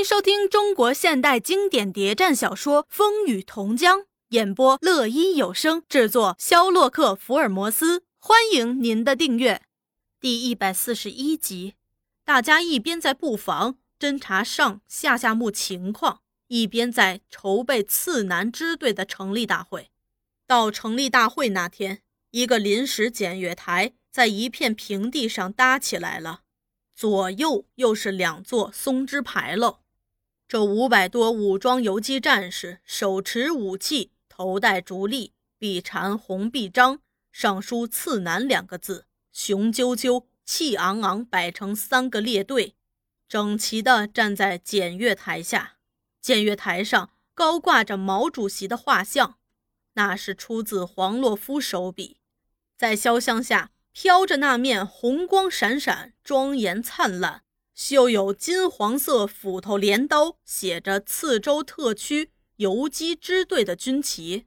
迎收听中国现代经典谍战小说《风雨同江》，演播乐音有声制作，肖洛克福尔摩斯，欢迎您的订阅。第一百四十一集，大家一边在布防侦查上下夏目情况，一边在筹备次南支队的成立大会。到成立大会那天，一个临时检阅台在一片平地上搭起来了。左右又是两座松枝牌楼，这五百多武装游击战士手持武器，头戴竹笠，臂缠红臂章，上书“次南”两个字，雄赳赳、气昂昂，摆成三个列队，整齐地站在检阅台下。检阅台上高挂着毛主席的画像，那是出自黄洛夫手笔，在肖像下。飘着那面红光闪闪、庄严灿烂、绣有金黄色斧头镰刀、写着“次州特区游击支队”的军旗，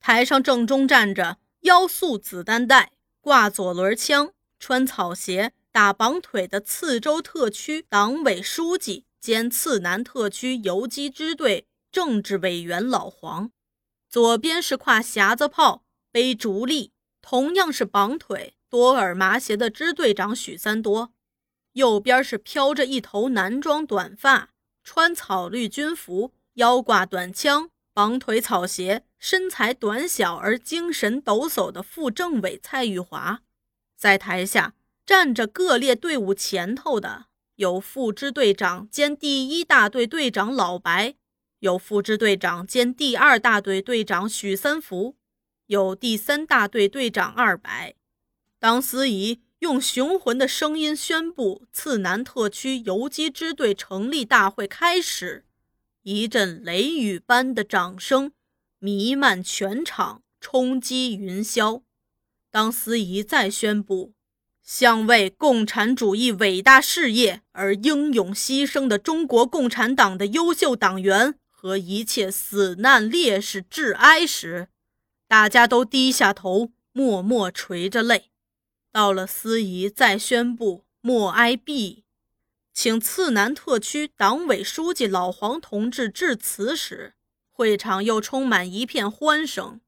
台上正中站着腰束子弹带、挂左轮枪、穿草鞋、打绑腿的次州特区党委书记兼次南特区游击支队政治委员老黄，左边是挎匣子炮、背竹笠，同样是绑腿。多尔麻鞋的支队长许三多，右边是飘着一头男装短发、穿草绿军服、腰挂短枪、绑腿草鞋、身材短小而精神抖擞的副政委蔡玉华。在台下站着各列队伍前头的有副支队长兼第一大队队长老白，有副支队长兼第二大队队长许三福，有第三大队队长二白。当司仪用雄浑的声音宣布次南特区游击支队成立大会开始，一阵雷雨般的掌声弥漫全场，冲击云霄。当司仪再宣布向为共产主义伟大事业而英勇牺牲的中国共产党的优秀党员和一切死难烈士致哀时，大家都低下头，默默垂着泪。到了司仪再宣布默哀毕，请次南特区党委书记老黄同志致辞时，会场又充满一片欢声。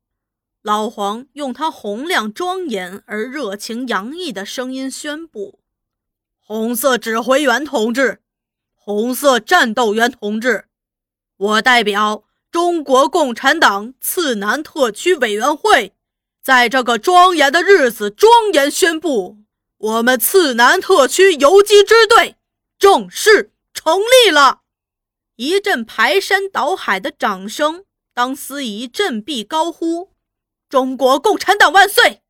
老黄用他洪亮庄严而热情洋溢的声音宣布：“红色指挥员同志，红色战斗员同志，我代表中国共产党次南特区委员会。”在这个庄严的日子，庄严宣布，我们次南特区游击支队正式成立了。一阵排山倒海的掌声，当司仪振臂高呼“中国共产党万岁”，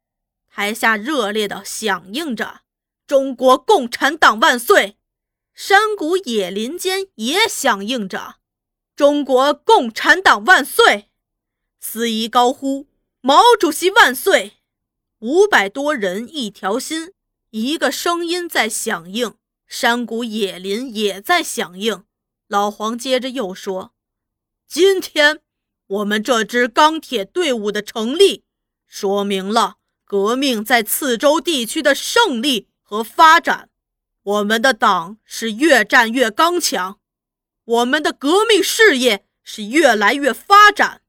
台下热烈地响应着“中国共产党万岁”，山谷野林间也响应着“中国共产党万岁”。司仪高呼。毛主席万岁！五百多人一条心，一个声音在响应，山谷野林也在响应。老黄接着又说：“今天我们这支钢铁队伍的成立，说明了革命在次州地区的胜利和发展。我们的党是越战越刚强，我们的革命事业是越来越发展。”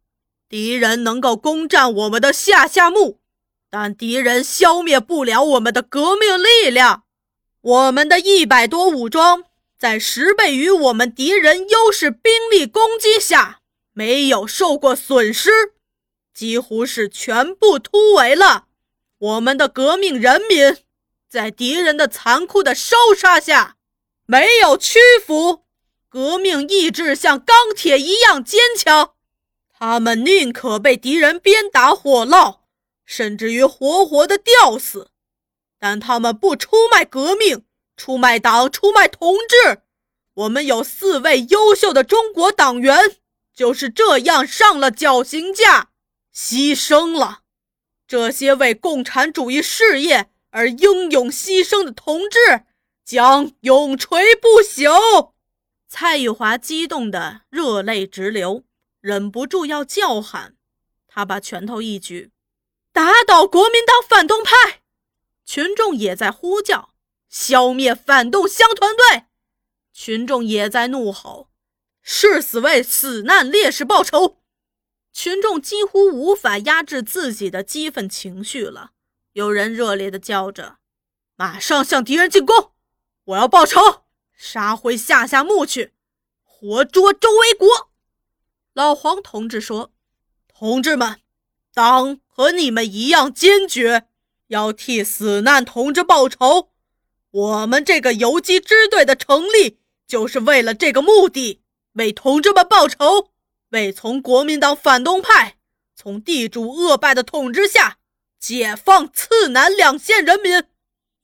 敌人能够攻占我们的下下木，但敌人消灭不了我们的革命力量。我们的一百多武装在十倍于我们敌人优势兵力攻击下，没有受过损失，几乎是全部突围了。我们的革命人民在敌人的残酷的烧杀下，没有屈服，革命意志像钢铁一样坚强。他们宁可被敌人鞭打火烙，甚至于活活的吊死，但他们不出卖革命，出卖党，出卖同志。我们有四位优秀的中国党员，就是这样上了绞刑架，牺牲了。这些为共产主义事业而英勇牺牲的同志，将永垂不朽。蔡玉华激动得热泪直流。忍不住要叫喊，他把拳头一举，打倒国民党反动派！群众也在呼叫，消灭反动乡团队！群众也在怒吼，誓死为死难烈士报仇。群众几乎无法压制自己的激愤情绪了，有人热烈地叫着：“马上向敌人进攻！我要报仇，杀回下辖墓去，活捉周卫国！”老黄同志说：“同志们，党和你们一样坚决，要替死难同志报仇。我们这个游击支队的成立，就是为了这个目的，为同志们报仇。”为从国民党反动派、从地主恶败的统治下解放次南两县人民，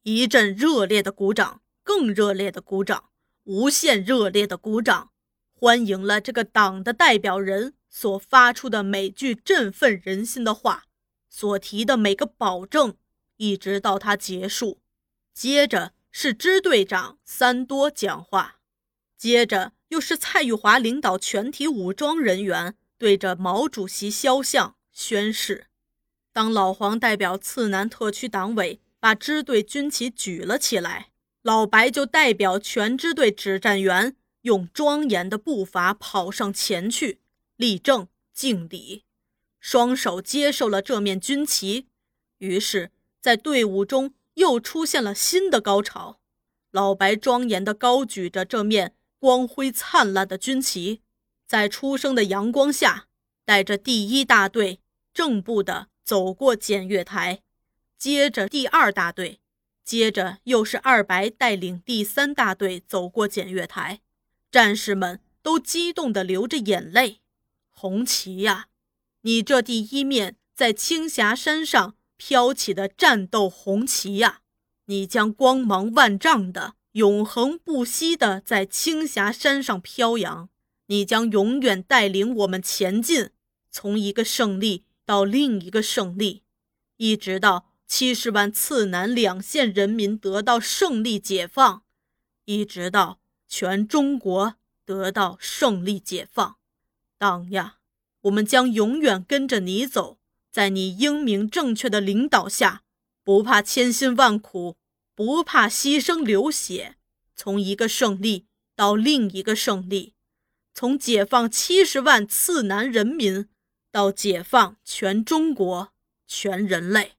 一阵热烈的鼓掌，更热烈的鼓掌，无限热烈的鼓掌，欢迎了这个党的代表人所发出的每句振奋人心的话，所提的每个保证，一直到他结束。接着是支队长三多讲话，接着。又是蔡玉华领导全体武装人员对着毛主席肖像宣誓。当老黄代表次南特区党委把支队军旗举了起来，老白就代表全支队指战员用庄严的步伐跑上前去，立正敬礼，双手接受了这面军旗。于是，在队伍中又出现了新的高潮。老白庄严地高举着这面。光辉灿烂的军旗，在初升的阳光下，带着第一大队正步的走过检阅台，接着第二大队，接着又是二白带领第三大队走过检阅台，战士们都激动地流着眼泪。红旗呀，你这第一面在青霞山上飘起的战斗红旗呀，你将光芒万丈的。永恒不息的在青霞山上飘扬，你将永远带领我们前进，从一个胜利到另一个胜利，一直到七十万次南两县人民得到胜利解放，一直到全中国得到胜利解放。党呀，我们将永远跟着你走，在你英明正确的领导下，不怕千辛万苦。不怕牺牲流血，从一个胜利到另一个胜利，从解放七十万次南人民到解放全中国、全人类。